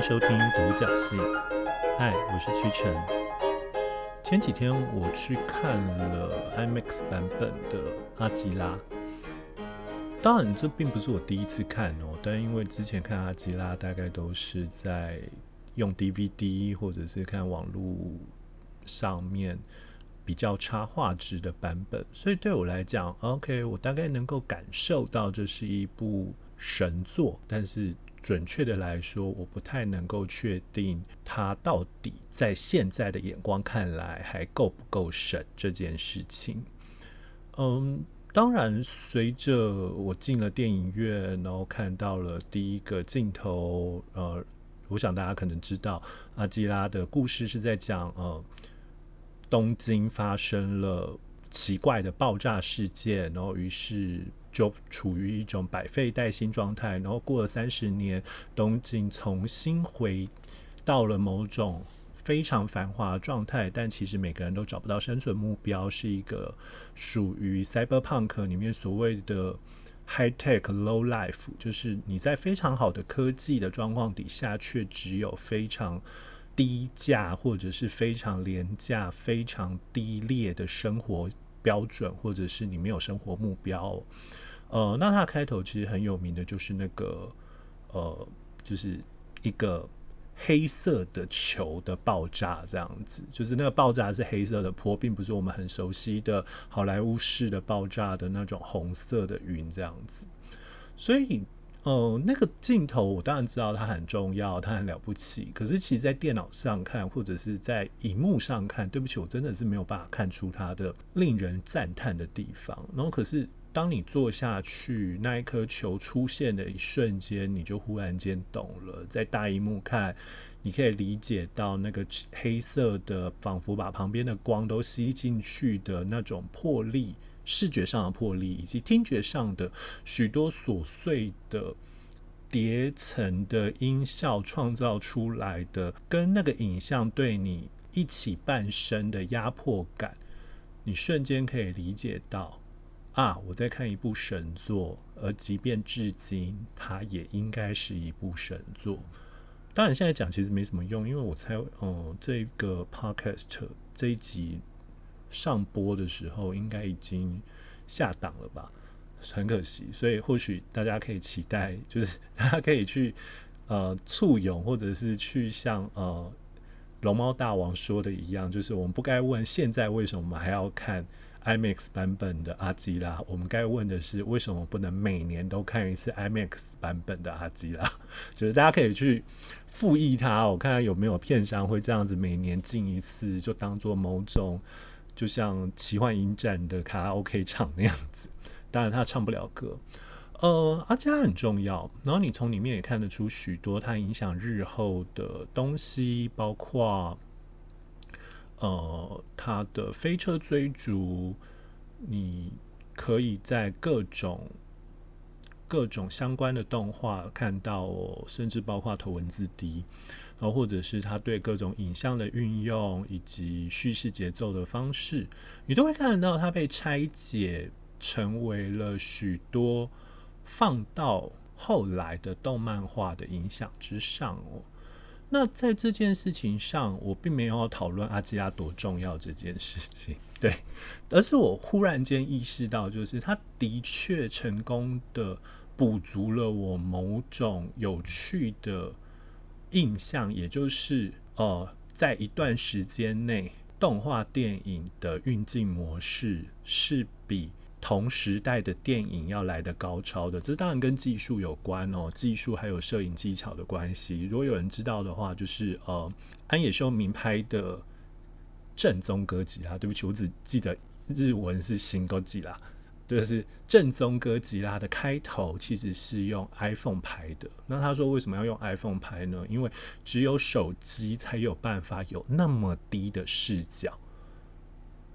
收听独角戏。嗨，我是屈臣。前几天我去看了 IMAX 版本的《阿基拉》，当然这并不是我第一次看哦，但因为之前看《阿基拉》大概都是在用 DVD 或者是看网络上面比较差画质的版本，所以对我来讲，OK，我大概能够感受到这是一部神作，但是。准确的来说，我不太能够确定他到底在现在的眼光看来还够不够神这件事情。嗯，当然，随着我进了电影院，然后看到了第一个镜头，呃，我想大家可能知道，阿基拉的故事是在讲，呃，东京发生了奇怪的爆炸事件，然后于是。就处于一种百废待兴状态，然后过了三十年，东京重新回到了某种非常繁华的状态，但其实每个人都找不到生存目标，是一个属于 cyberpunk 里面所谓的 high tech low life，就是你在非常好的科技的状况底下，却只有非常低价或者是非常廉价、非常低劣的生活。标准，或者是你没有生活目标，呃，那它的开头其实很有名的，就是那个呃，就是一个黑色的球的爆炸，这样子，就是那个爆炸是黑色的坡，并不是我们很熟悉的好莱坞式的爆炸的那种红色的云这样子，所以。呃，那个镜头我当然知道它很重要，它很了不起。可是其实，在电脑上看，或者是在荧幕上看，对不起，我真的是没有办法看出它的令人赞叹的地方。然后，可是当你坐下去，那一颗球出现的一瞬间，你就忽然间懂了。在大荧幕看，你可以理解到那个黑色的，仿佛把旁边的光都吸进去的那种魄力。视觉上的魄力，以及听觉上的许多琐碎的叠层的音效创造出来的，跟那个影像对你一起伴生的压迫感，你瞬间可以理解到啊，我在看一部神作，而即便至今，它也应该是一部神作。当然，现在讲其实没什么用，因为我猜，哦，这个 podcast 这一集。上播的时候应该已经下档了吧，很可惜，所以或许大家可以期待，就是大家可以去呃簇拥，或者是去像呃龙猫大王说的一样，就是我们不该问现在为什么我们还要看 IMAX 版本的阿基拉，我们该问的是为什么不能每年都看一次 IMAX 版本的阿基拉？就是大家可以去复议它，我看看有没有片商会这样子每年进一次，就当做某种。就像奇幻影展的卡拉 OK 唱那样子，当然他唱不了歌。呃，阿基拉很重要，然后你从里面也看得出许多它影响日后的东西，包括呃它的飞车追逐，你可以在各种各种相关的动画看到哦，甚至包括头文字 D。然后，或者是他对各种影像的运用，以及叙事节奏的方式，你都会看得到它被拆解成为了许多放到后来的动漫画的影响之上哦。那在这件事情上，我并没有讨论阿基拉多重要这件事情，对，而是我忽然间意识到，就是他的确成功的补足了我某种有趣的。印象，也就是呃，在一段时间内，动画电影的运镜模式是比同时代的电影要来的高超的。这当然跟技术有关哦，技术还有摄影技巧的关系。如果有人知道的话，就是呃，安野秀明拍的正宗哥吉拉。对不起，我只记得日文是新哥吉拉。就是正宗哥吉拉的开头其实是用 iPhone 拍的。那他说为什么要用 iPhone 拍呢？因为只有手机才有办法有那么低的视角。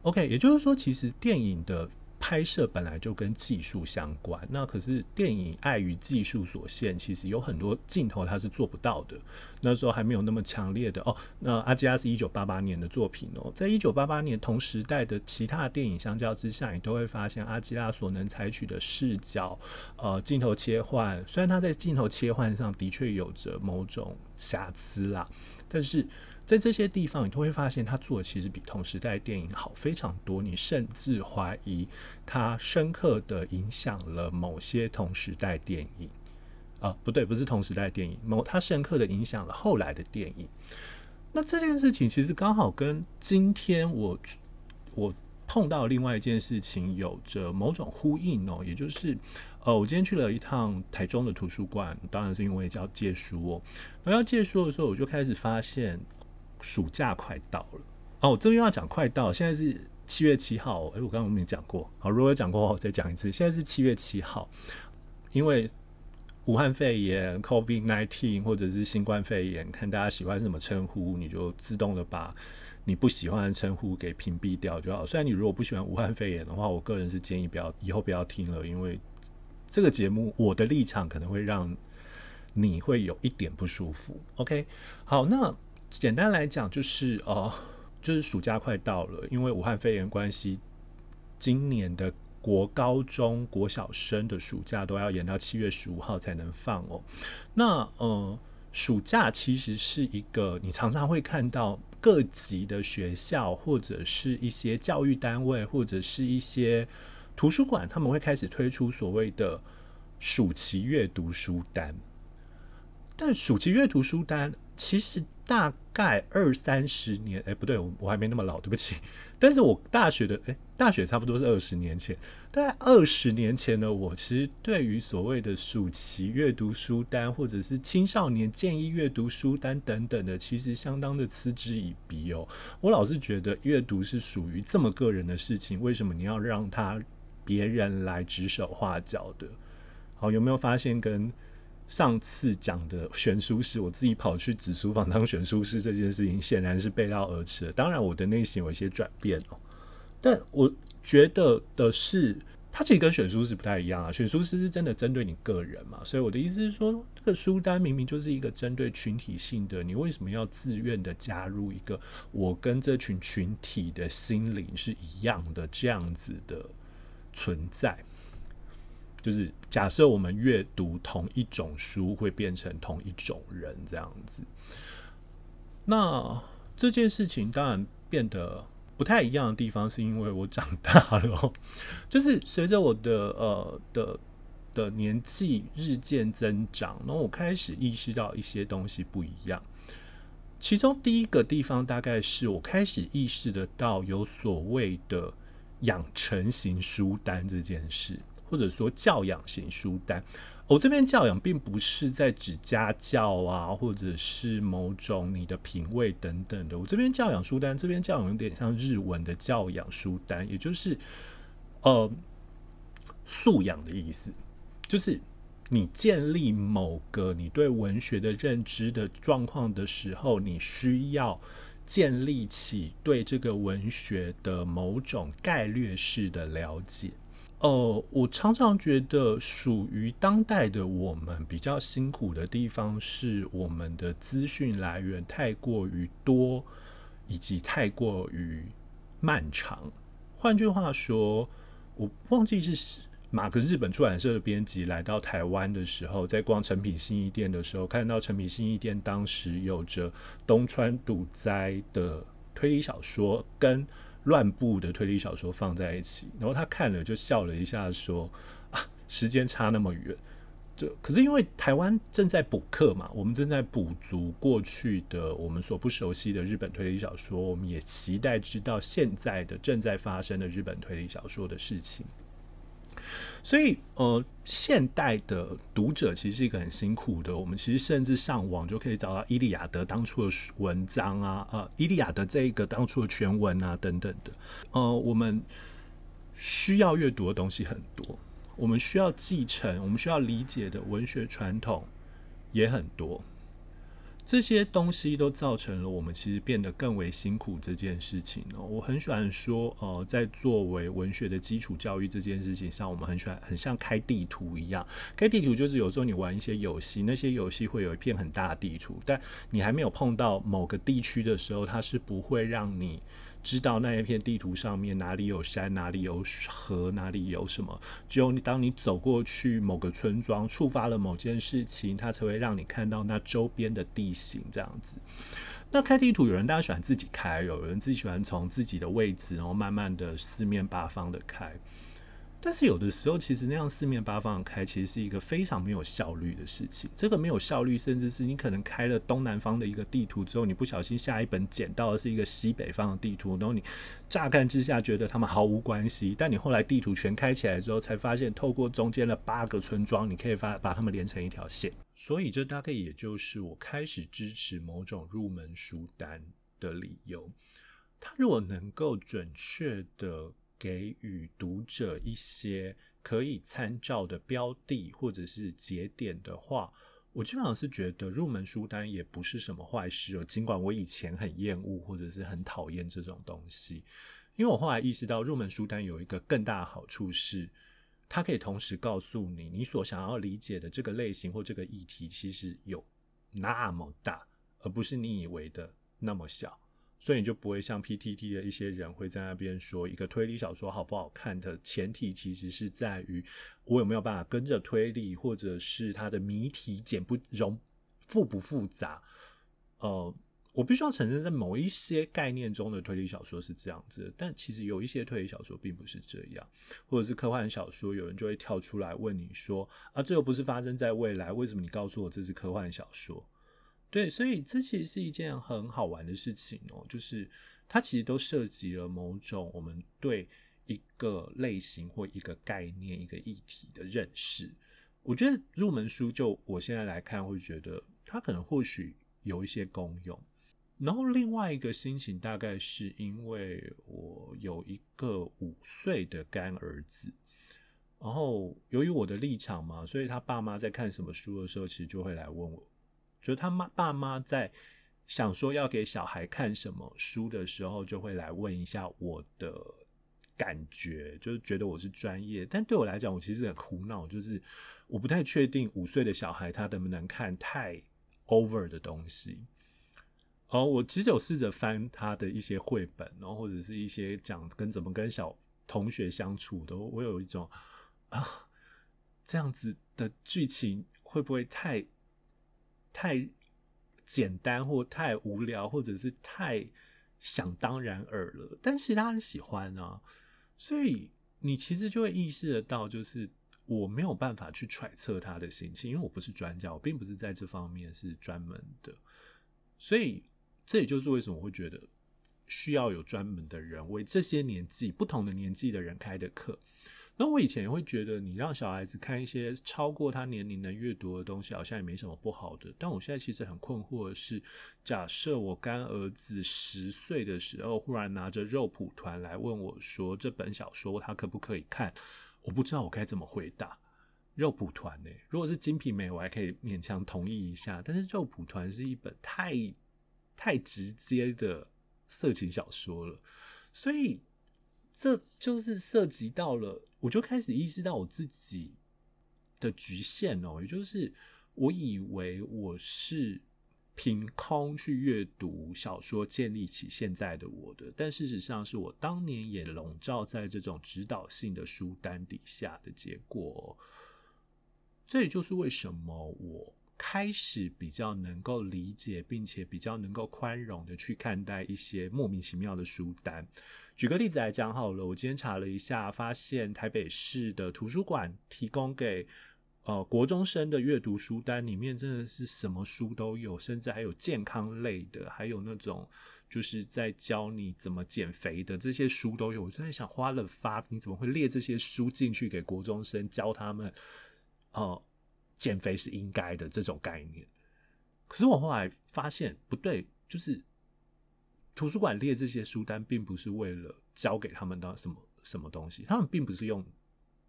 OK，也就是说，其实电影的拍摄本来就跟技术相关，那可是电影碍于技术所限，其实有很多镜头它是做不到的。那时候还没有那么强烈的哦。那阿基拉是一九八八年的作品哦，在一九八八年同时代的其他电影相较之下，你都会发现阿基拉所能采取的视角、呃镜头切换，虽然它在镜头切换上的确有着某种瑕疵啦，但是。在这些地方，你都会发现他做的其实比同时代电影好非常多。你甚至怀疑他深刻的影响了某些同时代电影啊，不对，不是同时代电影，某他深刻的影响了后来的电影。那这件事情其实刚好跟今天我我碰到另外一件事情有着某种呼应哦，也就是呃，我今天去了一趟台中的图书馆，当然是因为要借书哦。然后要借书的时候，我就开始发现。暑假快到了哦，这边要讲快到，现在是七月七号。诶，我刚刚没讲过，好，如果有讲过，我再讲一次。现在是七月七号，因为武汉肺炎 （COVID-19） 或者是新冠肺炎，看大家喜欢什么称呼，你就自动的把你不喜欢的称呼给屏蔽掉就好。虽然你如果不喜欢武汉肺炎的话，我个人是建议不要以后不要听了，因为这个节目我的立场可能会让你会有一点不舒服。OK，好，那。简单来讲，就是哦，就是暑假快到了，因为武汉肺炎关系，今年的国高中国小生的暑假都要延到七月十五号才能放哦。那呃，暑假其实是一个你常常会看到各级的学校或者是一些教育单位或者是一些图书馆，他们会开始推出所谓的暑期阅读书单。但暑期阅读书单其实。大概二三十年，哎、不对，我我还没那么老，对不起。但是我大学的，哎、大学差不多是二十年前。大概二十年前呢我，其实对于所谓的暑期阅读书单，或者是青少年建议阅读书单等等的，其实相当的嗤之以鼻哦。我老是觉得阅读是属于这么个人的事情，为什么你要让他别人来指手画脚的？好，有没有发现跟？上次讲的选书师，我自己跑去紫书房当选书师这件事情，显然是背道而驰的。当然，我的内心有一些转变哦。但我觉得的是，它其实跟选书师不太一样啊。选书师是真的针对你个人嘛，所以我的意思是说，这个书单明明就是一个针对群体性的，你为什么要自愿的加入一个我跟这群群体的心灵是一样的这样子的存在？就是假设我们阅读同一种书，会变成同一种人这样子。那这件事情当然变得不太一样的地方，是因为我长大了，就是随着我的呃的的年纪日渐增长，然后我开始意识到一些东西不一样。其中第一个地方，大概是我开始意识得到有所谓的养成型书单这件事。或者说教养型书单，我这边教养并不是在指家教啊，或者是某种你的品味等等的。我这边教养书单，这边教养有点像日文的教养书单，也就是呃素养的意思，就是你建立某个你对文学的认知的状况的时候，你需要建立起对这个文学的某种概略式的了解。呃，我常常觉得属于当代的我们比较辛苦的地方，是我们的资讯来源太过于多，以及太过于漫长。换句话说，我忘记是哪个日本出版社的编辑来到台湾的时候，在逛诚品新义店的时候，看到诚品新义店当时有着东川堵灾的推理小说跟。乱步的推理小说放在一起，然后他看了就笑了一下，说：“啊，时间差那么远，就可是因为台湾正在补课嘛，我们正在补足过去的我们所不熟悉的日本推理小说，我们也期待知道现在的正在发生的日本推理小说的事情。”所以，呃，现代的读者其实是一个很辛苦的。我们其实甚至上网就可以找到《伊利亚德》当初的文章啊，呃，《伊利亚德》这一个当初的全文啊，等等的。呃，我们需要阅读的东西很多，我们需要继承，我们需要理解的文学传统也很多。这些东西都造成了我们其实变得更为辛苦这件事情哦。我很喜欢说，呃，在作为文学的基础教育这件事情上，我们很喜欢很像开地图一样。开地图就是有时候你玩一些游戏，那些游戏会有一片很大的地图，但你还没有碰到某个地区的时候，它是不会让你。知道那一片地图上面哪里有山，哪里有河，哪里有什么。只有当你走过去某个村庄，触发了某件事情，它才会让你看到那周边的地形这样子。那开地图，有人大家喜欢自己开，有人自己喜欢从自己的位置，然后慢慢的四面八方的开。但是有的时候，其实那样四面八方开，其实是一个非常没有效率的事情。这个没有效率，甚至是你可能开了东南方的一个地图之后，你不小心下一本捡到的是一个西北方的地图，然后你乍看之下觉得他们毫无关系，但你后来地图全开起来之后，才发现透过中间的八个村庄，你可以发把它们连成一条线。所以这大概也就是我开始支持某种入门书单的理由。它如果能够准确的。给予读者一些可以参照的标的或者是节点的话，我基本上是觉得入门书单也不是什么坏事哦。尽管我以前很厌恶或者是很讨厌这种东西，因为我后来意识到入门书单有一个更大的好处是，它可以同时告诉你你所想要理解的这个类型或这个议题其实有那么大，而不是你以为的那么小。所以你就不会像 PTT 的一些人会在那边说，一个推理小说好不好看的前提其实是在于我有没有办法跟着推理，或者是它的谜题简不容复不复杂。呃，我必须要承认，在某一些概念中的推理小说是这样子，但其实有一些推理小说并不是这样，或者是科幻小说，有人就会跳出来问你说啊，这又不是发生在未来，为什么你告诉我这是科幻小说？对，所以这其实是一件很好玩的事情哦，就是它其实都涉及了某种我们对一个类型或一个概念、一个议题的认识。我觉得入门书就我现在来看，会觉得它可能或许有一些功用。然后另外一个心情，大概是因为我有一个五岁的干儿子，然后由于我的立场嘛，所以他爸妈在看什么书的时候，其实就会来问我。就他妈爸妈在想说要给小孩看什么书的时候，就会来问一下我的感觉，就是觉得我是专业。但对我来讲，我其实很苦恼，就是我不太确定五岁的小孩他能不能看太 over 的东西。哦，我其实有试着翻他的一些绘本，然后或者是一些讲跟怎么跟小同学相处的，我有一种啊，这样子的剧情会不会太？太简单或太无聊，或者是太想当然耳了，但是他很喜欢啊，所以你其实就会意识得到，就是我没有办法去揣测他的心情，因为我不是专家，我并不是在这方面是专门的，所以这也就是为什么我会觉得需要有专门的人为这些年纪不同的年纪的人开的课。那我以前也会觉得，你让小孩子看一些超过他年龄能阅读的东西，好像也没什么不好的。但我现在其实很困惑的是，假设我干儿子十岁的时候，忽然拿着肉蒲团来问我说，这本小说他可不可以看？我不知道我该怎么回答。肉蒲团呢？如果是金瓶梅，我还可以勉强同意一下。但是肉蒲团是一本太太直接的色情小说了，所以这就是涉及到了。我就开始意识到我自己的局限哦，也就是我以为我是凭空去阅读小说建立起现在的我的，但事实上是我当年也笼罩在这种指导性的书单底下的结果。这也就是为什么我开始比较能够理解，并且比较能够宽容的去看待一些莫名其妙的书单。举个例子来讲好了，我今天查了一下，发现台北市的图书馆提供给呃国中生的阅读书单里面真的是什么书都有，甚至还有健康类的，还有那种就是在教你怎么减肥的这些书都有。我就在想，花了发你怎么会列这些书进去给国中生教他们？哦、呃，减肥是应该的这种概念。可是我后来发现不对，就是。图书馆列这些书单，并不是为了教给他们的什么什么东西，他们并不是用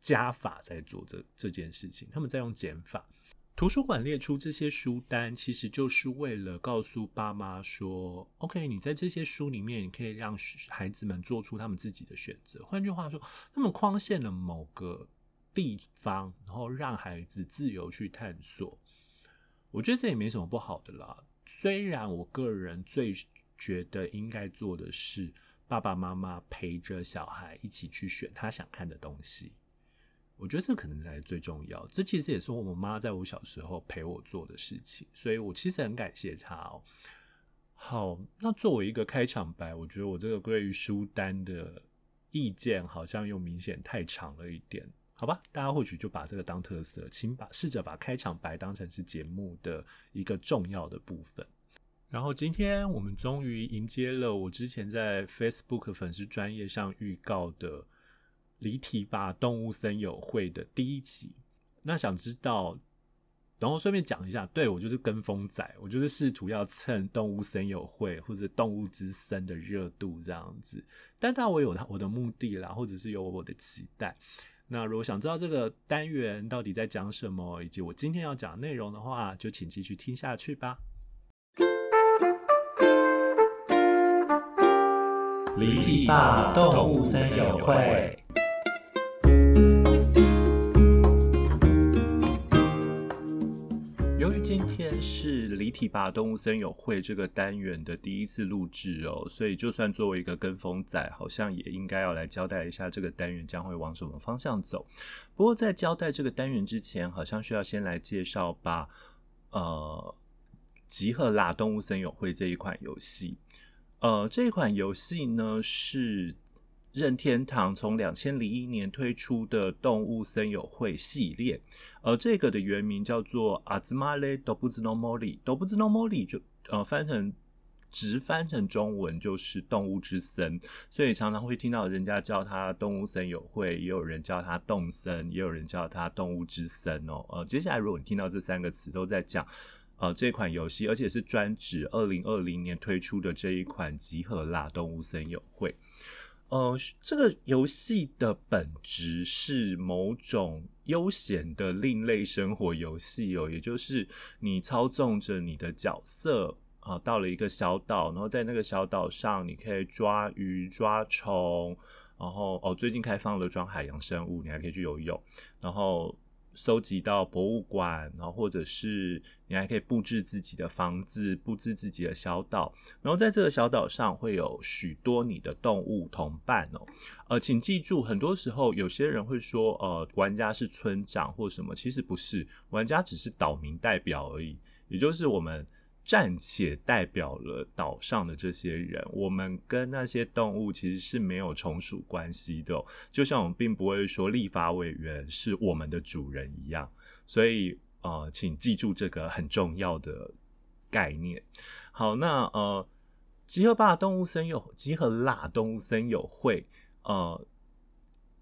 加法在做这这件事情，他们在用减法。图书馆列出这些书单，其实就是为了告诉爸妈说：“OK，你在这些书里面，你可以让孩子们做出他们自己的选择。换句话说，他们框限了某个地方，然后让孩子自由去探索。我觉得这也没什么不好的啦。虽然我个人最觉得应该做的是，爸爸妈妈陪着小孩一起去选他想看的东西。”我觉得这可能才是最重要。这其实也是我妈在我小时候陪我做的事情，所以我其实很感谢她哦。好，那作为一个开场白，我觉得我这个关于书单的意见好像又明显太长了一点，好吧？大家或许就把这个当特色，请把试着把开场白当成是节目的一个重要的部分。然后今天我们终于迎接了我之前在 Facebook 粉丝专业上预告的。离题吧！动物森友会的第一集，那想知道，然后顺便讲一下，对，我就是跟风仔，我就是试图要蹭动物森友会或者动物之森的热度这样子，但当然我有他我的目的啦，或者是有我的期待。那如果想知道这个单元到底在讲什么，以及我今天要讲内容的话，就请继续听下去吧。离题吧！动物森友会。由于今天是离题吧！动物森友会这个单元的第一次录制哦，所以就算作为一个跟风仔，好像也应该要来交代一下这个单元将会往什么方向走。不过在交代这个单元之前，好像需要先来介绍吧。呃，集合啦！动物森友会这一款游戏，呃，这一款游戏呢是。任天堂从两千零一年推出的动物森友会系列，而这个的原名叫做《集まれ动物の森》，动物の森就呃翻成直翻成中文就是动物之森，所以常常会听到人家叫它动物森友会，也有人叫它动森，也有人叫它动物之森哦。呃，接下来如果你听到这三个词都在讲 呃这款游戏，而且是专指二零二零年推出的这一款集合啦动物森友会。呃，这个游戏的本质是某种悠闲的另类生活游戏哦，也就是你操纵着你的角色啊、到了一个小岛，然后在那个小岛上，你可以抓鱼、抓虫，然后哦，最近开放了抓海洋生物，你还可以去游泳，然后。收集到博物馆，然后或者是你还可以布置自己的房子，布置自己的小岛，然后在这个小岛上会有许多你的动物同伴哦。呃，请记住，很多时候有些人会说，呃，玩家是村长或什么，其实不是，玩家只是岛民代表而已，也就是我们。暂且代表了岛上的这些人，我们跟那些动物其实是没有从属关系的，就像我们并不会说立法委员是我们的主人一样。所以呃，请记住这个很重要的概念。好，那呃，集合吧动物森友，集合啦动物森友会，呃。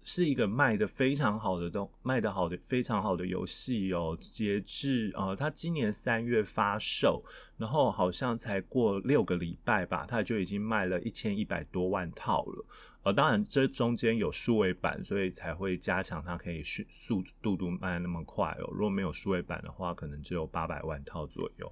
是一个卖的非常好的东，卖的好的非常好的游戏哦。截至呃，它今年三月发售，然后好像才过六个礼拜吧，它就已经卖了一千一百多万套了。呃，当然这中间有数位版，所以才会加强它可以迅速度度卖那么快哦。如果没有数位版的话，可能只有八百万套左右。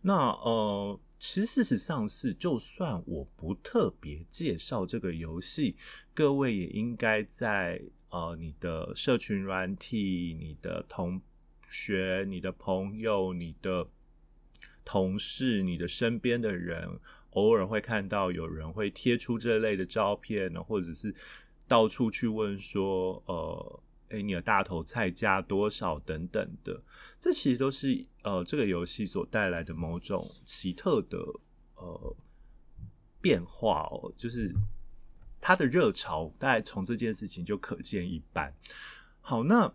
那呃。其实事实上是，就算我不特别介绍这个游戏，各位也应该在呃你的社群软体、你的同学、你的朋友、你的同事、你的身边的人，偶尔会看到有人会贴出这类的照片呢，或者是到处去问说，呃。诶、你的大头菜加多少等等的，这其实都是呃这个游戏所带来的某种奇特的呃变化哦，就是它的热潮，大概从这件事情就可见一斑。好，那。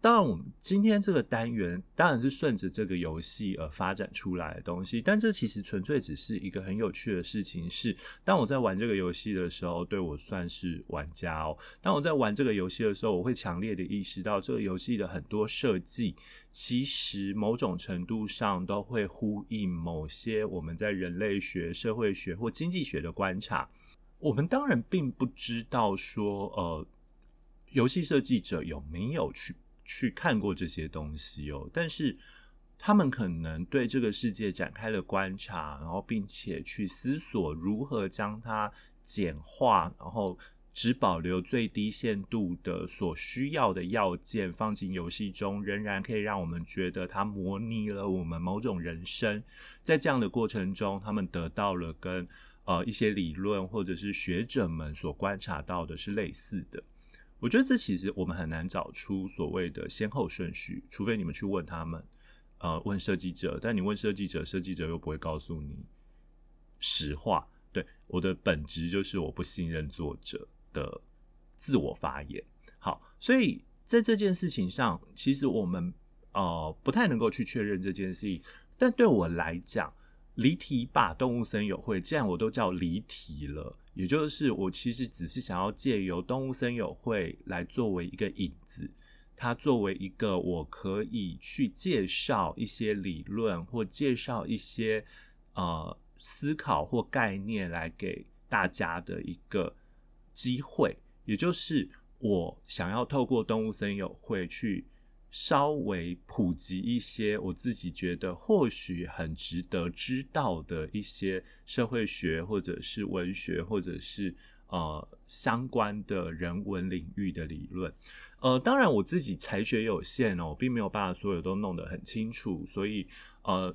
当然，我们今天这个单元当然是顺着这个游戏而发展出来的东西，但这其实纯粹只是一个很有趣的事情。是当我在玩这个游戏的时候，对我算是玩家哦。当我在玩这个游戏的时候，我会强烈的意识到，这个游戏的很多设计，其实某种程度上都会呼应某些我们在人类学、社会学或经济学的观察。我们当然并不知道说，呃，游戏设计者有没有去。去看过这些东西哦，但是他们可能对这个世界展开了观察，然后并且去思索如何将它简化，然后。只保留最低限度的所需要的要件放进游戏中，仍然可以让我们觉得它模拟了我们某种人生。在这样的过程中，他们得到了跟呃一些理论或者是学者们所观察到的是类似的。我觉得这其实我们很难找出所谓的先后顺序，除非你们去问他们，呃，问设计者。但你问设计者，设计者又不会告诉你实话。对，我的本质就是我不信任作者的自我发言，好，所以在这件事情上，其实我们呃不太能够去确认这件事情。但对我来讲，离题吧，动物森友会，既然我都叫离题了，也就是我其实只是想要借由动物森友会来作为一个引子，它作为一个我可以去介绍一些理论或介绍一些呃思考或概念来给大家的一个。机会，也就是我想要透过动物森友会去稍微普及一些我自己觉得或许很值得知道的一些社会学或者是文学或者是呃相关的人文领域的理论。呃，当然我自己才学有限哦，并没有办法所有都弄得很清楚，所以呃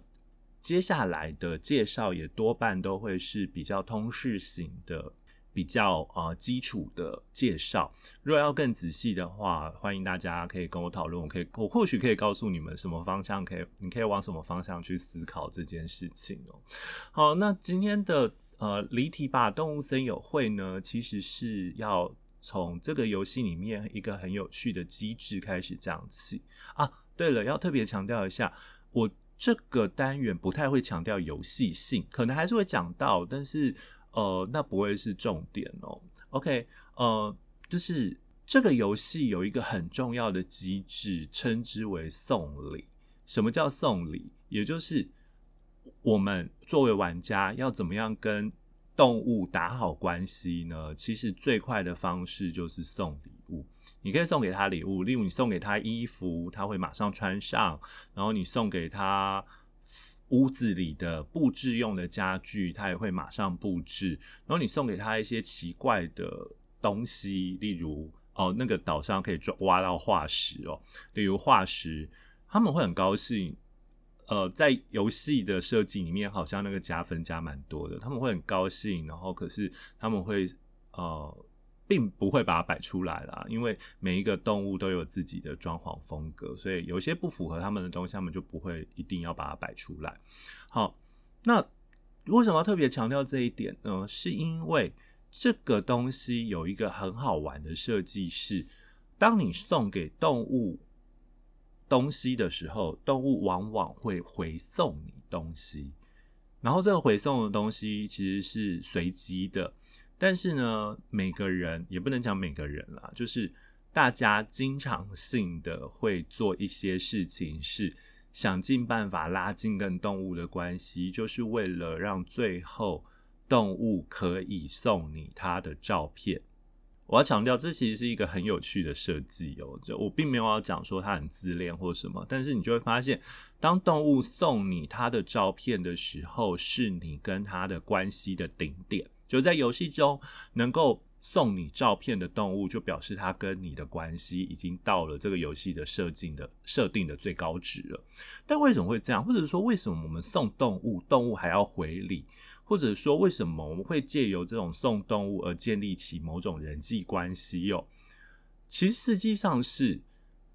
接下来的介绍也多半都会是比较通识型的。比较呃基础的介绍，如果要更仔细的话，欢迎大家可以跟我讨论，我可以我或许可以告诉你们什么方向可以，你可以往什么方向去思考这件事情哦。好，那今天的呃离题吧动物森友会呢，其实是要从这个游戏里面一个很有趣的机制开始讲起啊。对了，要特别强调一下，我这个单元不太会强调游戏性，可能还是会讲到，但是。呃，那不会是重点哦。OK，呃，就是这个游戏有一个很重要的机制，称之为送礼。什么叫送礼？也就是我们作为玩家要怎么样跟动物打好关系呢？其实最快的方式就是送礼物。你可以送给他礼物，例如你送给他衣服，他会马上穿上；然后你送给他。屋子里的布置用的家具，他也会马上布置。然后你送给他一些奇怪的东西，例如哦，那个岛上可以抓挖到化石哦，例如化石，他们会很高兴。呃，在游戏的设计里面，好像那个加分加蛮多的，他们会很高兴。然后可是他们会呃。并不会把它摆出来啦，因为每一个动物都有自己的装潢风格，所以有些不符合他们的东西，他们就不会一定要把它摆出来。好，那为什么要特别强调这一点呢？是因为这个东西有一个很好玩的设计，是当你送给动物东西的时候，动物往往会回送你东西，然后这个回送的东西其实是随机的。但是呢，每个人也不能讲每个人啦，就是大家经常性的会做一些事情，是想尽办法拉近跟动物的关系，就是为了让最后动物可以送你它的照片。我要强调，这其实是一个很有趣的设计哦。就我并没有要讲说它很自恋或什么，但是你就会发现，当动物送你它的照片的时候，是你跟它的关系的顶点。就在游戏中能够送你照片的动物，就表示它跟你的关系已经到了这个游戏的设定的设定的最高值了。但为什么会这样？或者说为什么我们送动物，动物还要回礼？或者说为什么我们会借由这种送动物而建立起某种人际关系？哦，其实实际上是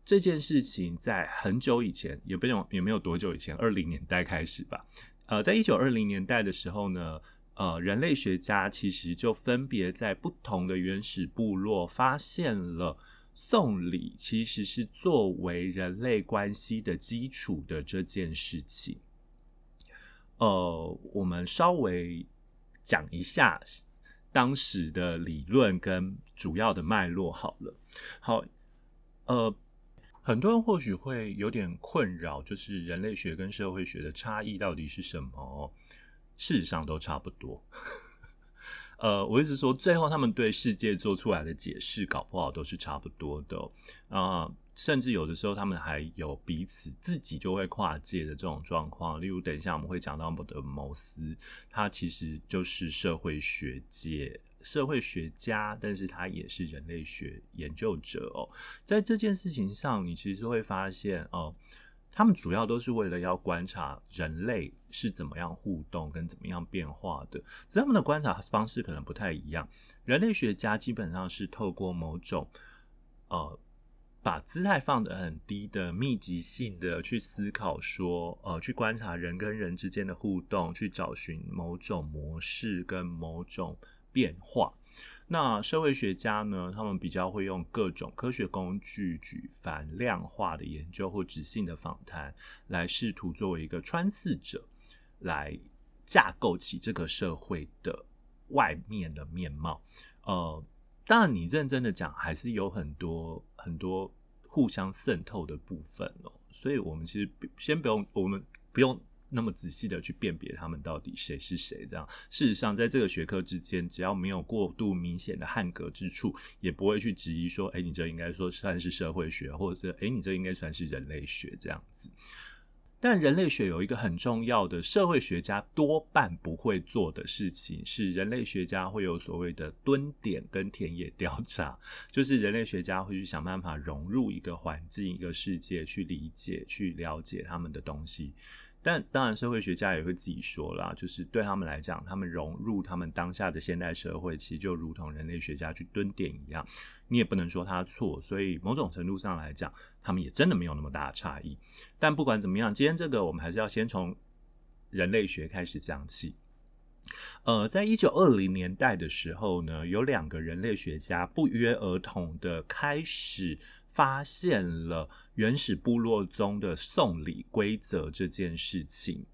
这件事情在很久以前，也不用也没有多久以前，二零年代开始吧。呃，在一九二零年代的时候呢。呃，人类学家其实就分别在不同的原始部落发现了送礼其实是作为人类关系的基础的这件事情。呃，我们稍微讲一下当时的理论跟主要的脉络好了。好，呃，很多人或许会有点困扰，就是人类学跟社会学的差异到底是什么？事实上都差不多，呃，我一直说，最后他们对世界做出来的解释，搞不好都是差不多的啊。甚至有的时候他们还有彼此自己就会跨界的这种状况。例如，等一下我们会讲到德摩斯，他其实就是社会学界社会学家，但是他也是人类学研究者哦。在这件事情上，你其实会发现哦。他们主要都是为了要观察人类是怎么样互动跟怎么样变化的，所以他们的观察方式可能不太一样。人类学家基本上是透过某种呃，把姿态放得很低的密集性的去思考说，呃，去观察人跟人之间的互动，去找寻某种模式跟某种变化。那社会学家呢？他们比较会用各种科学工具，举凡量化的研究或质性的访谈，来试图作为一个穿刺者，来架构起这个社会的外面的面貌。呃，当然，你认真的讲，还是有很多很多互相渗透的部分哦。所以，我们其实先不用，我们不用。那么仔细的去辨别他们到底谁是谁，这样事实上，在这个学科之间，只要没有过度明显的汉格之处，也不会去质疑说，哎，你这应该说算是社会学，或者是哎，你这应该算是人类学这样子。但人类学有一个很重要的，社会学家多半不会做的事情，是人类学家会有所谓的蹲点跟田野调查，就是人类学家会去想办法融入一个环境、一个世界，去理解、去了解他们的东西。但当然，社会学家也会自己说啦，就是对他们来讲，他们融入他们当下的现代社会，其实就如同人类学家去蹲点一样。你也不能说他错，所以某种程度上来讲，他们也真的没有那么大的差异。但不管怎么样，今天这个我们还是要先从人类学开始讲起。呃，在一九二零年代的时候呢，有两个人类学家不约而同的开始。发现了原始部落中的送礼规则这件事情。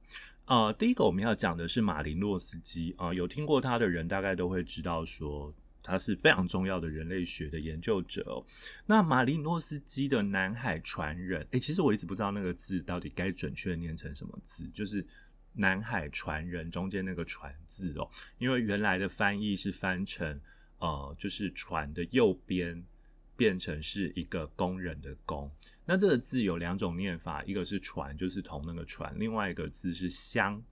呃，第一个我们要讲的是马林诺斯基啊，有听过他的人大概都会知道说他是非常重要的人类学的研究者。那马林诺斯基的南海传人，诶，其实我一直不知道那个字到底该准确念成什么字，就是南海传人中间那个传字哦，因为原来的翻译是翻成呃，就是船的右边。变成是一个工人的工，那这个字有两种念法，一个是船，就是同那个船；另外一个字是乡，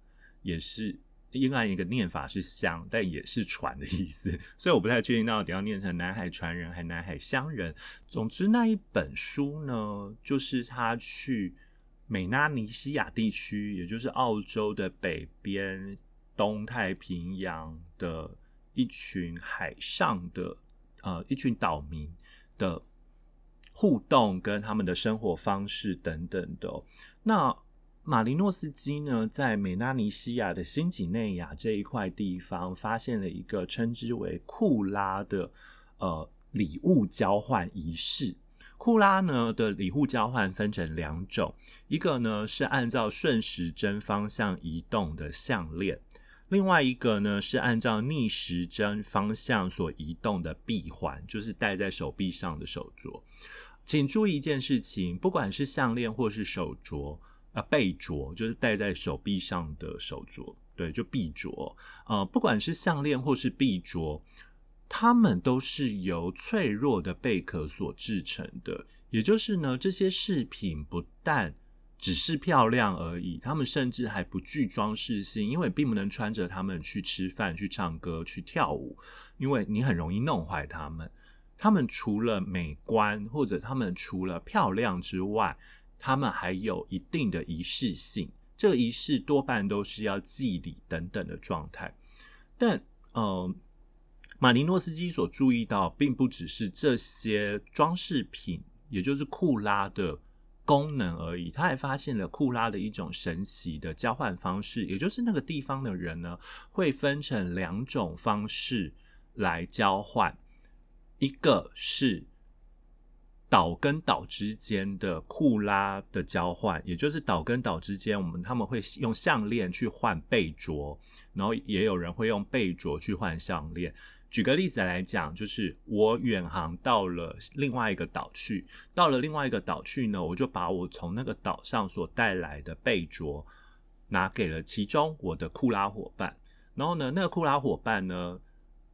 也是另外一个念法是乡，但也是船的意思。所以我不太确定到底要念成南海传人还南海乡人。总之那一本书呢，就是他去美拉尼西亚地区，也就是澳洲的北边、东太平洋的一群海上的呃一群岛民。的互动跟他们的生活方式等等的，那马林诺斯基呢，在美拉尼西亚的新几内亚这一块地方，发现了一个称之为库拉的呃礼物交换仪式。库拉呢的礼物交换分成两种，一个呢是按照顺时针方向移动的项链。另外一个呢，是按照逆时针方向所移动的闭环，就是戴在手臂上的手镯。请注意一件事情，不管是项链或是手镯，呃，臂镯就是戴在手臂上的手镯，对，就臂镯。呃，不管是项链或是臂镯，它们都是由脆弱的贝壳所制成的。也就是呢，这些饰品不但只是漂亮而已，他们甚至还不具装饰性，因为并不能穿着它们去吃饭、去唱歌、去跳舞，因为你很容易弄坏它们。它们除了美观或者它们除了漂亮之外，它们还有一定的仪式性。这个仪式多半都是要祭礼等等的状态。但，呃，马林诺斯基所注意到，并不只是这些装饰品，也就是库拉的。功能而已，他还发现了库拉的一种神奇的交换方式，也就是那个地方的人呢，会分成两种方式来交换，一个是岛跟岛之间的库拉的交换，也就是岛跟岛之间，我们他们会用项链去换贝镯，然后也有人会用贝镯去换项链。举个例子来讲，就是我远航到了另外一个岛去，到了另外一个岛去呢，我就把我从那个岛上所带来的贝卓拿给了其中我的库拉伙伴，然后呢，那个库拉伙伴呢，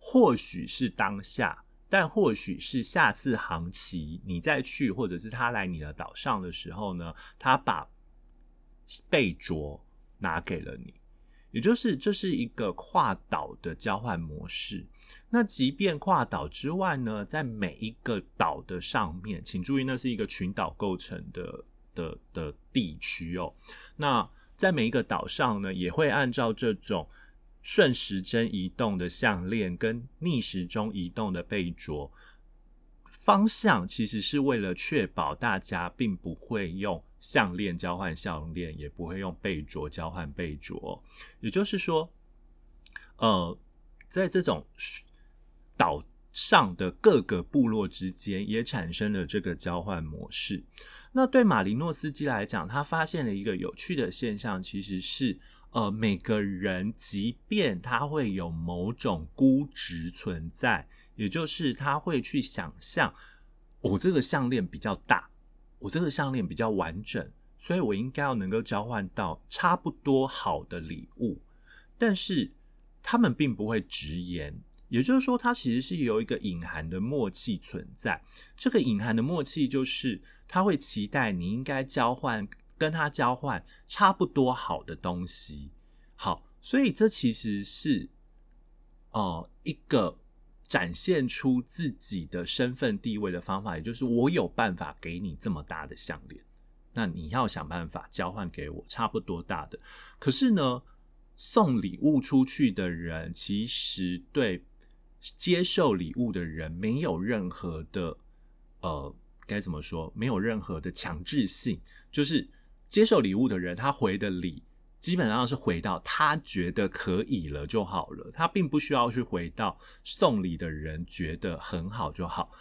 或许是当下但或许是下次航期你再去，或者是他来你的岛上的时候呢，他把贝卓拿给了你，也就是这是一个跨岛的交换模式。那即便跨岛之外呢，在每一个岛的上面，请注意，那是一个群岛构成的的的地区哦。那在每一个岛上呢，也会按照这种顺时针移动的项链跟逆时钟移动的贝啄方向，其实是为了确保大家并不会用项链交换项链，也不会用贝啄交换贝啄。也就是说，呃，在这种。岛上的各个部落之间也产生了这个交换模式。那对马林诺斯基来讲，他发现了一个有趣的现象，其实是呃，每个人即便他会有某种估值存在，也就是他会去想象，我这个项链比较大，我这个项链比较完整，所以我应该要能够交换到差不多好的礼物。但是他们并不会直言。也就是说，它其实是有一个隐含的默契存在。这个隐含的默契就是，他会期待你应该交换跟他交换差不多好的东西。好，所以这其实是呃一个展现出自己的身份地位的方法，也就是我有办法给你这么大的项链，那你要想办法交换给我差不多大的。可是呢，送礼物出去的人其实对。接受礼物的人没有任何的呃，该怎么说？没有任何的强制性，就是接受礼物的人，他回的礼基本上是回到他觉得可以了就好了，他并不需要去回到送礼的人觉得很好就好。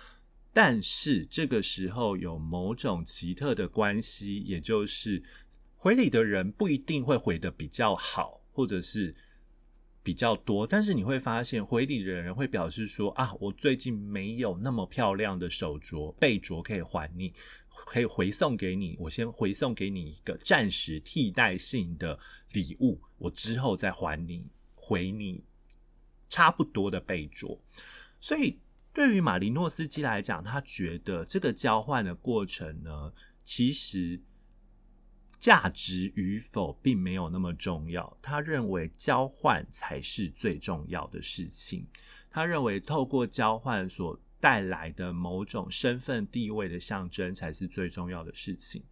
但是这个时候有某种奇特的关系，也就是回礼的人不一定会回的比较好，或者是。比较多，但是你会发现回礼的人会表示说啊，我最近没有那么漂亮的手镯、贝镯可以还你，可以回送给你。我先回送给你一个暂时替代性的礼物，我之后再还你，回你差不多的贝镯。所以对于马林诺斯基来讲，他觉得这个交换的过程呢，其实。价值与否并没有那么重要，他认为交换才是最重要的事情。他认为透过交换所带来的某种身份地位的象征才是最重要的事情。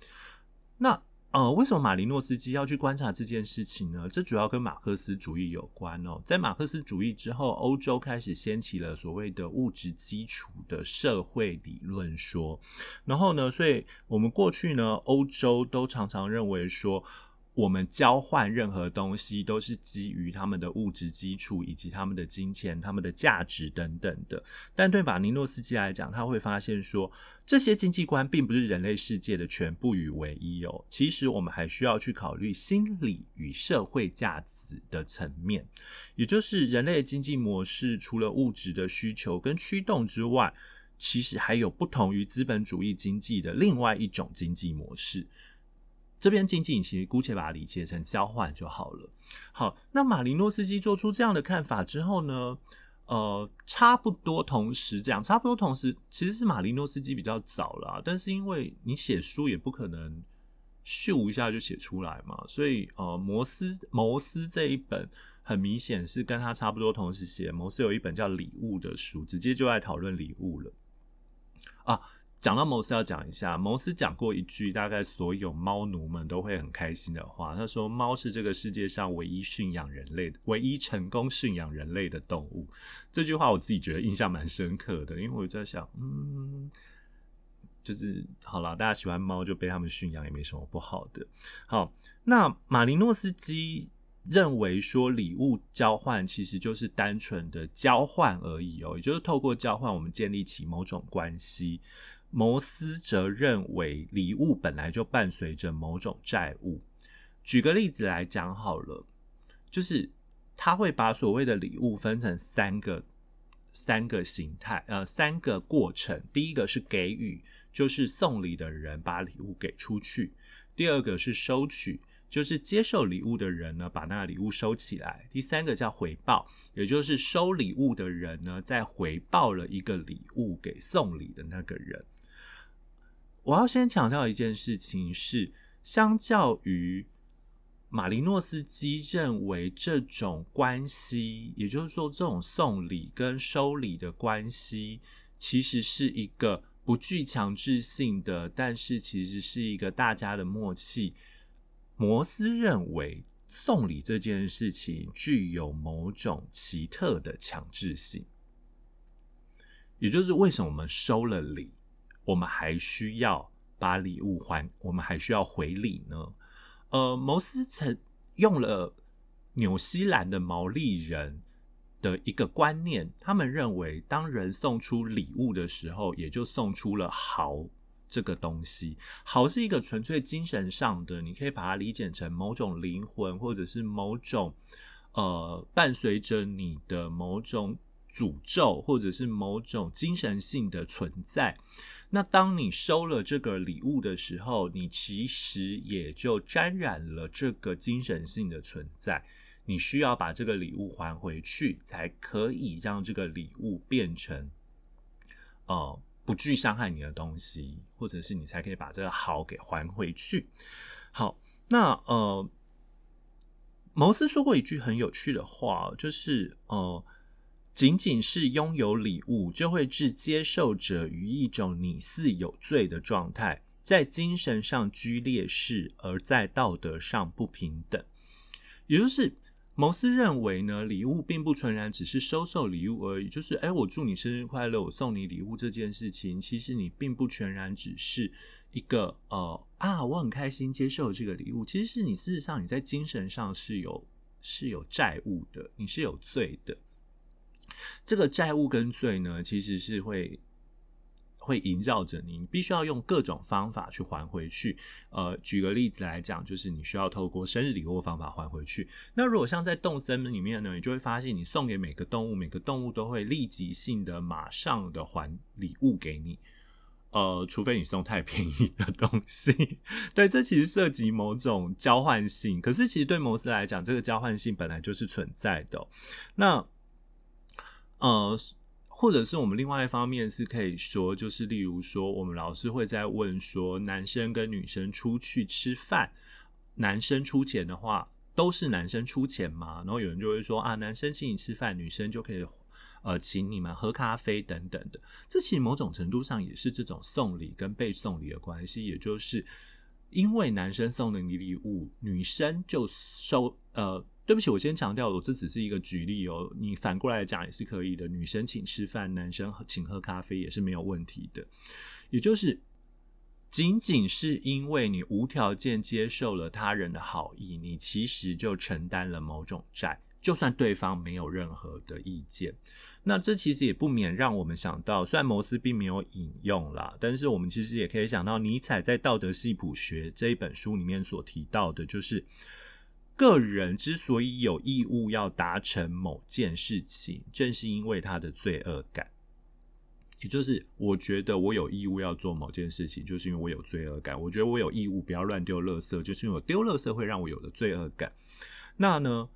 那。呃，为什么马林诺斯基要去观察这件事情呢？这主要跟马克思主义有关哦。在马克思主义之后，欧洲开始掀起了所谓的物质基础的社会理论说。然后呢，所以我们过去呢，欧洲都常常认为说。我们交换任何东西都是基于他们的物质基础，以及他们的金钱、他们的价值等等的。但对马尼诺斯基来讲，他会发现说，这些经济观并不是人类世界的全部与唯一哦。其实我们还需要去考虑心理与社会价值的层面，也就是人类经济模式除了物质的需求跟驱动之外，其实还有不同于资本主义经济的另外一种经济模式。这边经济，其实姑且把它理解成交换就好了。好，那马林诺斯基做出这样的看法之后呢，呃，差不多同时这样，差不多同时，其实是马林诺斯基比较早了，但是因为你写书也不可能咻一下就写出来嘛，所以呃，摩斯摩斯这一本很明显是跟他差不多同时写。摩斯有一本叫《礼物》的书，直接就在讨论礼物了啊。讲到摩斯，要讲一下，摩斯讲过一句大概所有猫奴们都会很开心的话。他说：“猫是这个世界上唯一驯养人类的、唯一成功驯养人类的动物。”这句话我自己觉得印象蛮深刻的，因为我在想，嗯，就是好了，大家喜欢猫就被他们驯养也没什么不好的。好，那马林诺斯基认为说，礼物交换其实就是单纯的交换而已哦，也就是透过交换，我们建立起某种关系。摩斯则认为，礼物本来就伴随着某种债务。举个例子来讲好了，就是他会把所谓的礼物分成三个三个形态，呃，三个过程。第一个是给予，就是送礼的人把礼物给出去；第二个是收取，就是接受礼物的人呢，把那个礼物收起来；第三个叫回报，也就是收礼物的人呢，再回报了一个礼物给送礼的那个人。我要先强调一件事情是，相较于马林诺斯基认为这种关系，也就是说，这种送礼跟收礼的关系，其实是一个不具强制性的，但是其实是一个大家的默契。摩斯认为送礼这件事情具有某种奇特的强制性，也就是为什么我们收了礼，我们还需要把礼物还，我们还需要回礼呢？呃，摩斯曾用了纽西兰的毛利人的一个观念，他们认为当人送出礼物的时候，也就送出了好。这个东西好是一个纯粹精神上的，你可以把它理解成某种灵魂，或者是某种呃伴随着你的某种诅咒，或者是某种精神性的存在。那当你收了这个礼物的时候，你其实也就沾染了这个精神性的存在。你需要把这个礼物还回去，才可以让这个礼物变成呃。不具伤害你的东西，或者是你才可以把这个好给还回去。好，那呃，摩斯说过一句很有趣的话，就是呃，仅仅是拥有礼物，就会置接受者于一种你似有罪的状态，在精神上居劣势，而在道德上不平等，也就是。牟斯认为呢，礼物并不纯然只是收受礼物而已，就是哎，我祝你生日快乐，我送你礼物这件事情，其实你并不全然只是一个呃啊，我很开心接受这个礼物，其实是你事实上你在精神上是有是有债务的，你是有罪的。这个债务跟罪呢，其实是会。会萦绕着你，你必须要用各种方法去还回去。呃，举个例子来讲，就是你需要透过生日礼物方法还回去。那如果像在动森里面呢，你就会发现，你送给每个动物，每个动物都会立即性的、马上的还礼物给你。呃，除非你送太便宜的东西。对，这其实涉及某种交换性。可是，其实对摩斯来讲，这个交换性本来就是存在的。那，呃。或者是我们另外一方面是可以说，就是例如说，我们老师会在问说，男生跟女生出去吃饭，男生出钱的话，都是男生出钱吗？然后有人就会说啊，男生请你吃饭，女生就可以呃请你们喝咖啡等等的。这其实某种程度上也是这种送礼跟被送礼的关系，也就是因为男生送了你礼物，女生就收呃。对不起，我先强调，我这只是一个举例哦。你反过来讲也是可以的，女生请吃饭，男生请喝咖啡也是没有问题的。也就是，仅仅是因为你无条件接受了他人的好意，你其实就承担了某种债，就算对方没有任何的意见。那这其实也不免让我们想到，虽然摩斯并没有引用啦，但是我们其实也可以想到，尼采在《道德系谱学》这一本书里面所提到的，就是。个人之所以有义务要达成某件事情，正是因为他的罪恶感。也就是，我觉得我有义务要做某件事情，就是因为我有罪恶感。我觉得我有义务不要乱丢垃圾，就是因为我丢垃圾会让我有的罪恶感。那呢，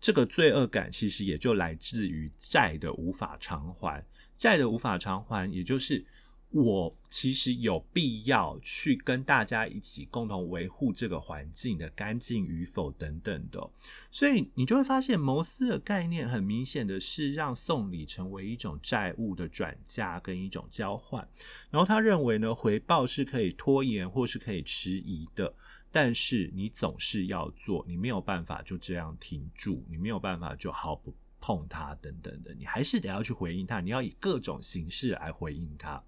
这个罪恶感其实也就来自于债的无法偿还。债的无法偿还，也就是。我其实有必要去跟大家一起共同维护这个环境的干净与否等等的，所以你就会发现，牟斯的概念很明显的是让送礼成为一种债务的转嫁跟一种交换。然后他认为呢，回报是可以拖延或是可以迟疑的，但是你总是要做，你没有办法就这样停住，你没有办法就毫不碰它等等的，你还是得要去回应它，你要以各种形式来回应它。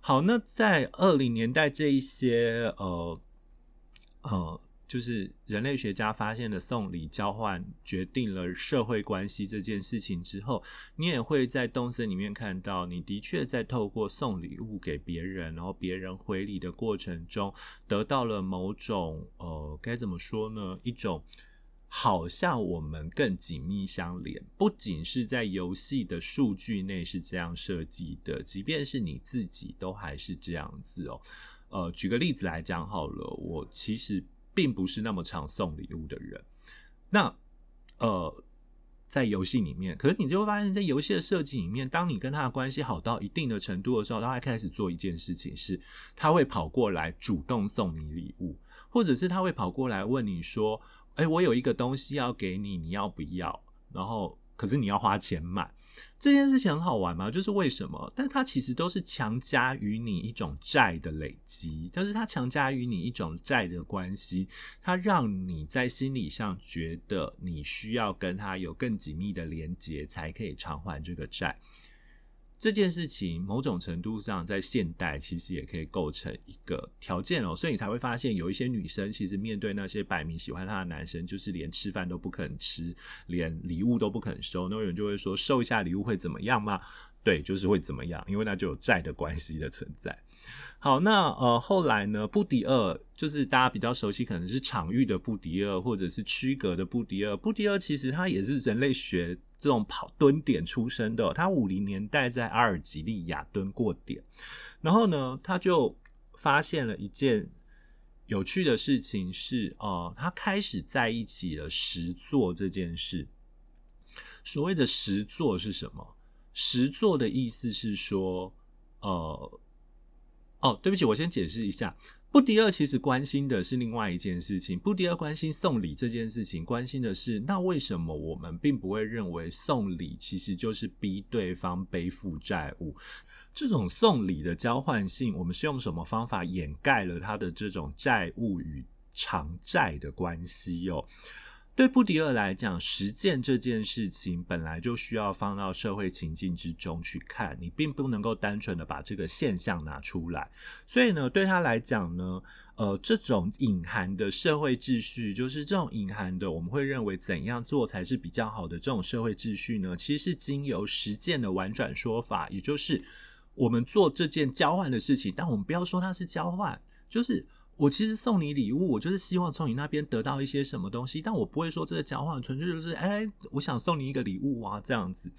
好，那在二零年代这一些呃呃，就是人类学家发现的送礼交换决定了社会关系这件事情之后，你也会在动森里面看到，你的确在透过送礼物给别人，然后别人回礼的过程中，得到了某种呃，该怎么说呢？一种。好像我们更紧密相连，不仅是在游戏的数据内是这样设计的，即便是你自己都还是这样子哦。呃，举个例子来讲好了，我其实并不是那么常送礼物的人。那呃，在游戏里面，可是你就会发现，在游戏的设计里面，当你跟他的关系好到一定的程度的时候，他会开始做一件事情是，是他会跑过来主动送你礼物，或者是他会跑过来问你说：“哎，我有一个东西要给你，你要不要？”然后，可是你要花钱买。这件事情很好玩吗？就是为什么？但它其实都是强加于你一种债的累积，但是它强加于你一种债的关系，它让你在心理上觉得你需要跟他有更紧密的连接，才可以偿还这个债。这件事情某种程度上在现代其实也可以构成一个条件哦，所以你才会发现有一些女生其实面对那些摆明喜欢她的男生，就是连吃饭都不肯吃，连礼物都不肯收。那有人就会说，收一下礼物会怎么样吗？对，就是会怎么样，因为那就有债的关系的存在。好，那呃后来呢？布迪厄就是大家比较熟悉，可能是场域的布迪厄，或者是区隔的布迪厄。布迪厄其实他也是人类学这种跑蹲点出身的，他五零年代在阿尔及利亚蹲过点，然后呢，他就发现了一件有趣的事情是，呃，他开始在一起了实作这件事。所谓的实作是什么？实作的意思是说，呃。哦，对不起，我先解释一下。布迪厄其实关心的是另外一件事情。布迪厄关心送礼这件事情，关心的是那为什么我们并不会认为送礼其实就是逼对方背负债务？这种送礼的交换性，我们是用什么方法掩盖了他的这种债务与偿债的关系？哦。对布迪厄来讲，实践这件事情本来就需要放到社会情境之中去看，你并不能够单纯的把这个现象拿出来。所以呢，对他来讲呢，呃，这种隐含的社会秩序，就是这种隐含的，我们会认为怎样做才是比较好的这种社会秩序呢？其实是经由实践的婉转说法，也就是我们做这件交换的事情，但我们不要说它是交换，就是。我其实送你礼物，我就是希望从你那边得到一些什么东西，但我不会说这个交换纯粹就是，哎，我想送你一个礼物啊，这样子。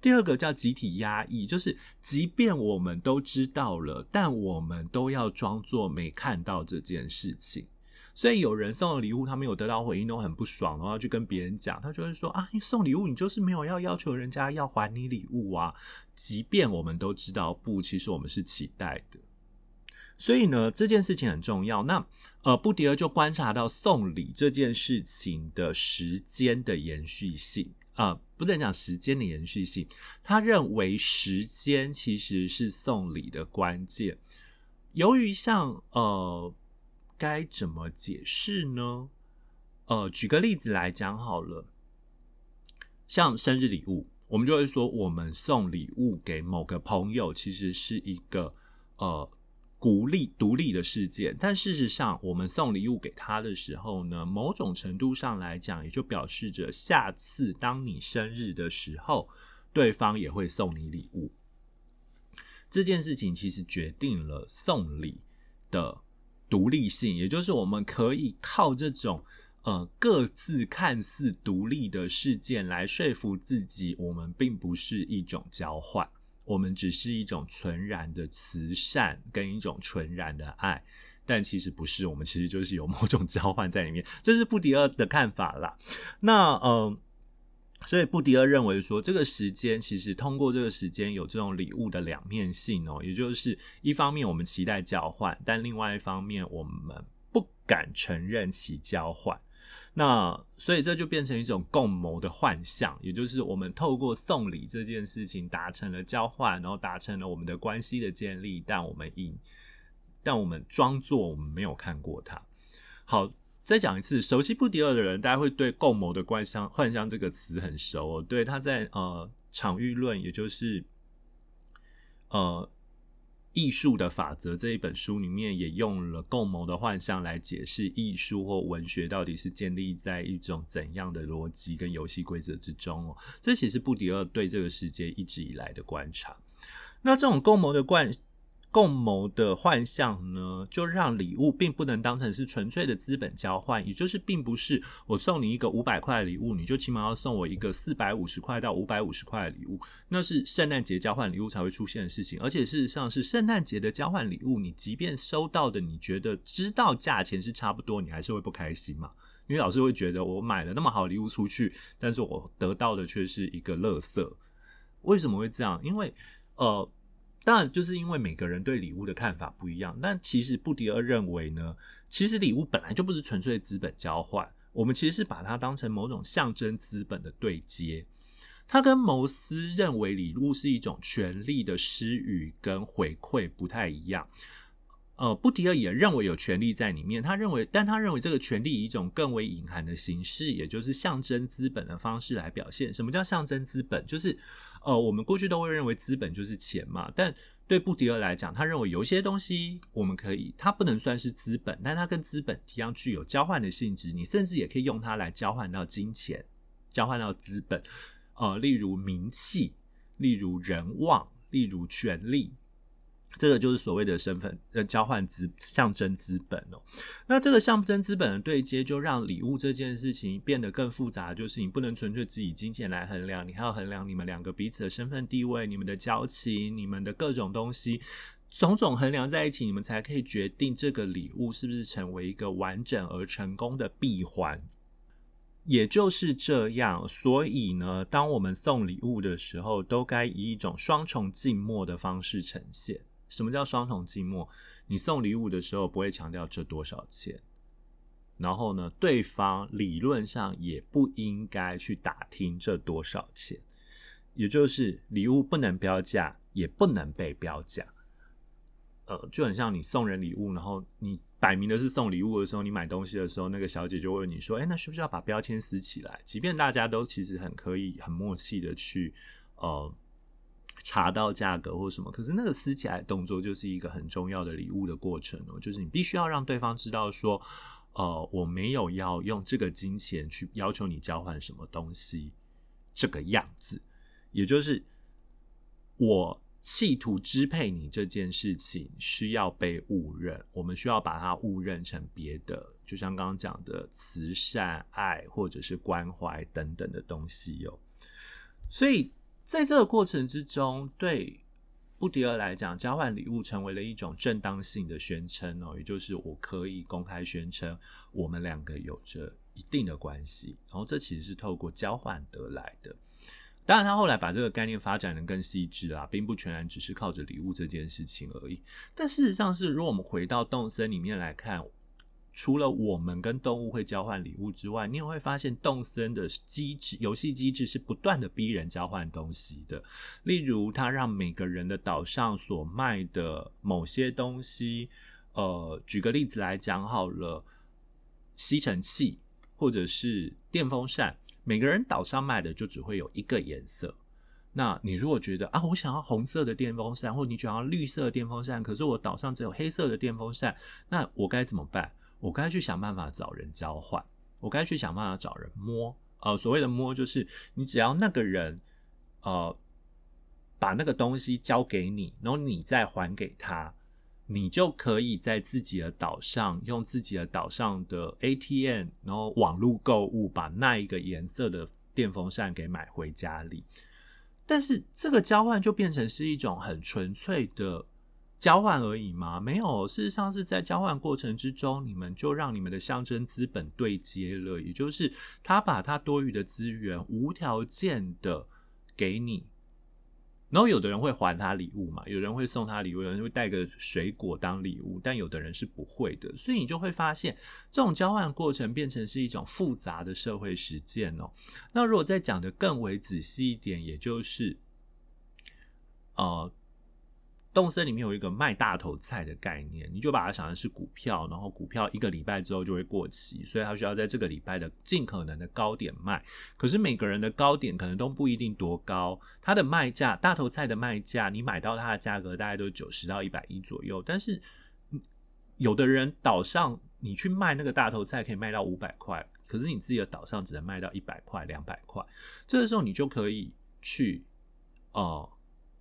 第二个叫集体压抑，就是即便我们都知道了，但我们都要装作没看到这件事情。所以有人送了礼物，他没有得到回应，都很不爽，然后去跟别人讲，他就会说啊，你送礼物，你就是没有要要求人家要还你礼物啊。即便我们都知道，不，其实我们是期待的。所以呢，这件事情很重要。那呃，布迪厄就观察到送礼这件事情的时间的延续性啊、呃，不能讲时间的延续性。他认为时间其实是送礼的关键。由于像呃，该怎么解释呢？呃，举个例子来讲好了，像生日礼物，我们就会说，我们送礼物给某个朋友，其实是一个呃。孤立独立的事件，但事实上，我们送礼物给他的时候呢，某种程度上来讲，也就表示着下次当你生日的时候，对方也会送你礼物。这件事情其实决定了送礼的独立性，也就是我们可以靠这种呃各自看似独立的事件来说服自己，我们并不是一种交换。我们只是一种纯然的慈善跟一种纯然的爱，但其实不是，我们其实就是有某种交换在里面，这是布迪厄的看法啦。那呃，所以布迪厄认为说，这个时间其实通过这个时间有这种礼物的两面性哦，也就是一方面我们期待交换，但另外一方面我们不敢承认其交换。那所以这就变成一种共谋的幻象，也就是我们透过送礼这件事情达成了交换，然后达成了我们的关系的建立，但我们以但我们装作我们没有看过它。好，再讲一次，熟悉布迪厄的人，大家会对共谋的幻象幻象这个词很熟哦。对，他在呃场域论，也就是呃。艺术的法则这一本书里面也用了共谋的幻象来解释艺术或文学到底是建立在一种怎样的逻辑跟游戏规则之中哦。这其实布迪厄对这个世界一直以来的观察。那这种共谋的观共谋的幻象呢，就让礼物并不能当成是纯粹的资本交换，也就是并不是我送你一个五百块的礼物，你就起码要送我一个四百五十块到五百五十块的礼物，那是圣诞节交换礼物才会出现的事情。而且事实上是圣诞节的交换礼物，你即便收到的你觉得知道价钱是差不多，你还是会不开心嘛？因为老师会觉得我买了那么好礼物出去，但是我得到的却是一个垃圾。为什么会这样？因为呃。当然，就是因为每个人对礼物的看法不一样。但其实布迪厄认为呢，其实礼物本来就不是纯粹的资本交换，我们其实是把它当成某种象征资本的对接。他跟牟斯认为礼物是一种权力的施予跟回馈不太一样。呃，布迪厄也认为有权力在里面，他认为，但他认为这个权力以一种更为隐含的形式，也就是象征资本的方式来表现。什么叫象征资本？就是。呃，我们过去都会认为资本就是钱嘛，但对布迪厄来讲，他认为有一些东西我们可以，它不能算是资本，但它跟资本一样具有交换的性质，你甚至也可以用它来交换到金钱，交换到资本，呃，例如名气，例如人望，例如权力。这个就是所谓的身份呃交换资象征资本哦，那这个象征资本的对接，就让礼物这件事情变得更复杂。就是你不能纯粹只以金钱来衡量，你还要衡量你们两个彼此的身份地位、你们的交情、你们的各种东西，种种衡量在一起，你们才可以决定这个礼物是不是成为一个完整而成功的闭环。也就是这样，所以呢，当我们送礼物的时候，都该以一种双重静默的方式呈现。什么叫双重寂寞？你送礼物的时候不会强调这多少钱，然后呢，对方理论上也不应该去打听这多少钱，也就是礼物不能标价，也不能被标价。呃，就很像你送人礼物，然后你摆明的是送礼物的时候，你买东西的时候，那个小姐就问你说：“哎，那需不需要把标签撕起来？”即便大家都其实很可以、很默契的去呃。查到价格或什么，可是那个撕起来动作就是一个很重要的礼物的过程哦，就是你必须要让对方知道说，呃，我没有要用这个金钱去要求你交换什么东西，这个样子，也就是我企图支配你这件事情需要被误认，我们需要把它误认成别的，就像刚刚讲的慈善、爱或者是关怀等等的东西哦，所以。在这个过程之中，对布迪厄来讲，交换礼物成为了一种正当性的宣称哦，也就是我可以公开宣称我们两个有着一定的关系，然后这其实是透过交换得来的。当然，他后来把这个概念发展的更细致啊，并不全然只是靠着礼物这件事情而已。但事实上是，如果我们回到动森里面来看。除了我们跟动物会交换礼物之外，你也会发现动森的机制、游戏机制是不断的逼人交换东西的。例如，他让每个人的岛上所卖的某些东西，呃，举个例子来讲好了，吸尘器或者是电风扇，每个人岛上卖的就只会有一个颜色。那你如果觉得啊，我想要红色的电风扇，或你想要绿色的电风扇，可是我岛上只有黑色的电风扇，那我该怎么办？我该去想办法找人交换，我该去想办法找人摸。呃，所谓的摸，就是你只要那个人，呃，把那个东西交给你，然后你再还给他，你就可以在自己的岛上用自己的岛上的 ATM，然后网络购物，把那一个颜色的电风扇给买回家里。但是这个交换就变成是一种很纯粹的。交换而已吗？没有，事实上是在交换过程之中，你们就让你们的象征资本对接了，也就是他把他多余的资源无条件的给你，然后有的人会还他礼物嘛，有人会送他礼物，有人会带个水果当礼物，但有的人是不会的，所以你就会发现这种交换过程变成是一种复杂的社会实践哦。那如果再讲得更为仔细一点，也就是，呃。动森里面有一个卖大头菜的概念，你就把它想成是股票，然后股票一个礼拜之后就会过期，所以它需要在这个礼拜的尽可能的高点卖。可是每个人的高点可能都不一定多高，它的卖价，大头菜的卖价，你买到它的价格大概都是九十到一百一左右。但是有的人岛上你去卖那个大头菜可以卖到五百块，可是你自己的岛上只能卖到一百块、两百块。这个时候你就可以去哦。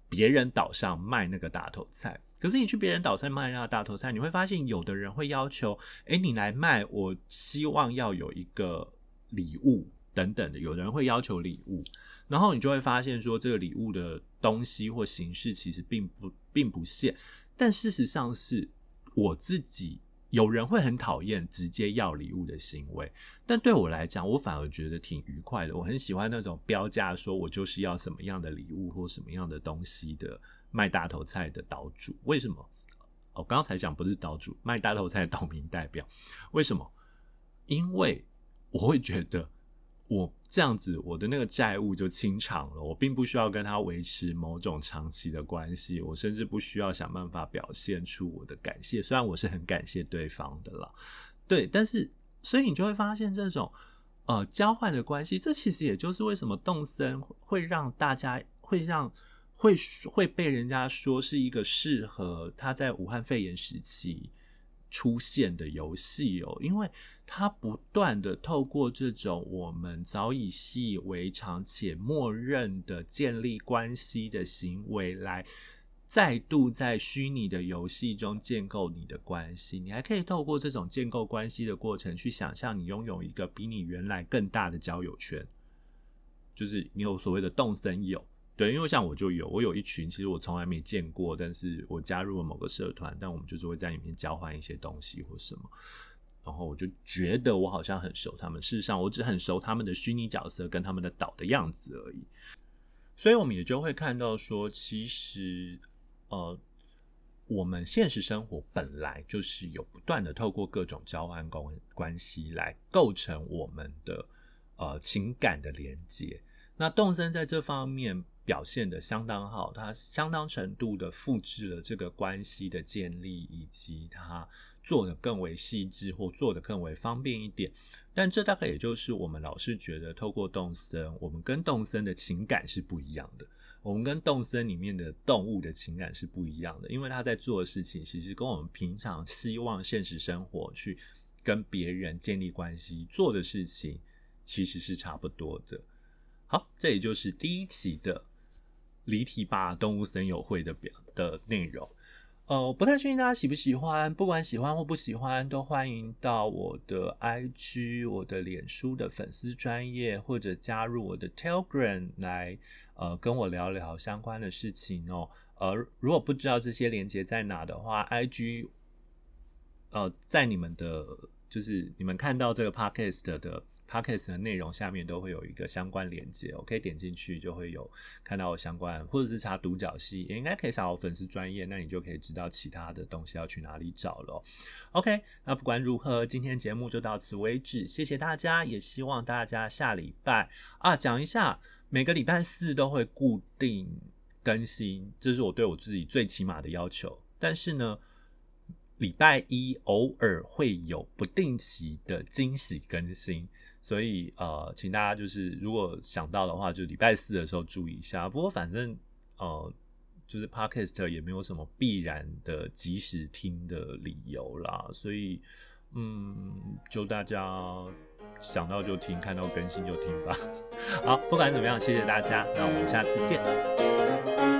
别人岛上卖那个大头菜。可是你去别人岛上卖那个大头菜，你会发现有的人会要求，哎，你来卖，我希望要有一个礼物等等的。有的人会要求礼物，然后你就会发现说，这个礼物的东西或形式其实并不并不限。但事实上是我自己，有人会很讨厌直接要礼物的行为，但对我来讲，我反而觉得挺愉快的。我很喜欢那种标价说我就是要什么样的礼物或什么样的东西的。卖大头菜的岛主，为什么？我刚才讲不是岛主，卖大头菜的岛民代表，为什么？因为我会觉得，我这样子，我的那个债务就清偿了，我并不需要跟他维持某种长期的关系，我甚至不需要想办法表现出我的感谢，虽然我是很感谢对方的啦，对，但是，所以你就会发现这种呃交换的关系，这其实也就是为什么动森会让大家会让。会会被人家说是一个适合他在武汉肺炎时期出现的游戏哦，因为他不断的透过这种我们早已习以为常且默认的建立关系的行为，来再度在虚拟的游戏中建构你的关系。你还可以透过这种建构关系的过程，去想象你拥有一个比你原来更大的交友圈，就是你有所谓的动森友。对，因为像我就有，我有一群，其实我从来没见过，但是我加入了某个社团，但我们就是会在里面交换一些东西或什么，然后我就觉得我好像很熟他们，事实上我只很熟他们的虚拟角色跟他们的岛的样子而已，所以我们也就会看到说，其实呃，我们现实生活本来就是有不断的透过各种交换关关系来构成我们的呃情感的连接，那动森在这方面。表现的相当好，它相当程度的复制了这个关系的建立，以及它做的更为细致或做的更为方便一点。但这大概也就是我们老是觉得，透过动森，我们跟动森的情感是不一样的。我们跟动森里面的动物的情感是不一样的，因为他在做的事情，其实跟我们平常希望现实生活去跟别人建立关系做的事情，其实是差不多的。好，这也就是第一期的。离题吧，动物森友会的表的内容，呃，我不太确定大家喜不喜欢，不管喜欢或不喜欢，都欢迎到我的 IG、我的脸书的粉丝专业，或者加入我的 Telegram 来，呃，跟我聊聊相关的事情哦。呃，如果不知道这些连接在哪的话，IG，呃，在你们的，就是你们看到这个 Podcast 的。Podcast 的内容下面都会有一个相关连接，我可以点进去就会有看到相关，或者是查独角戏，也应该可以查我粉丝专业，那你就可以知道其他的东西要去哪里找了。OK，那不管如何，今天节目就到此为止，谢谢大家，也希望大家下礼拜啊，讲一下每个礼拜四都会固定更新，这是我对我自己最起码的要求，但是呢。礼拜一偶尔会有不定期的惊喜更新，所以呃，请大家就是如果想到的话，就礼拜四的时候注意一下。不过反正呃，就是 Podcast 也没有什么必然的及时听的理由啦，所以嗯，就大家想到就听，看到更新就听吧。好，不管怎么样，谢谢大家，那我们下次见。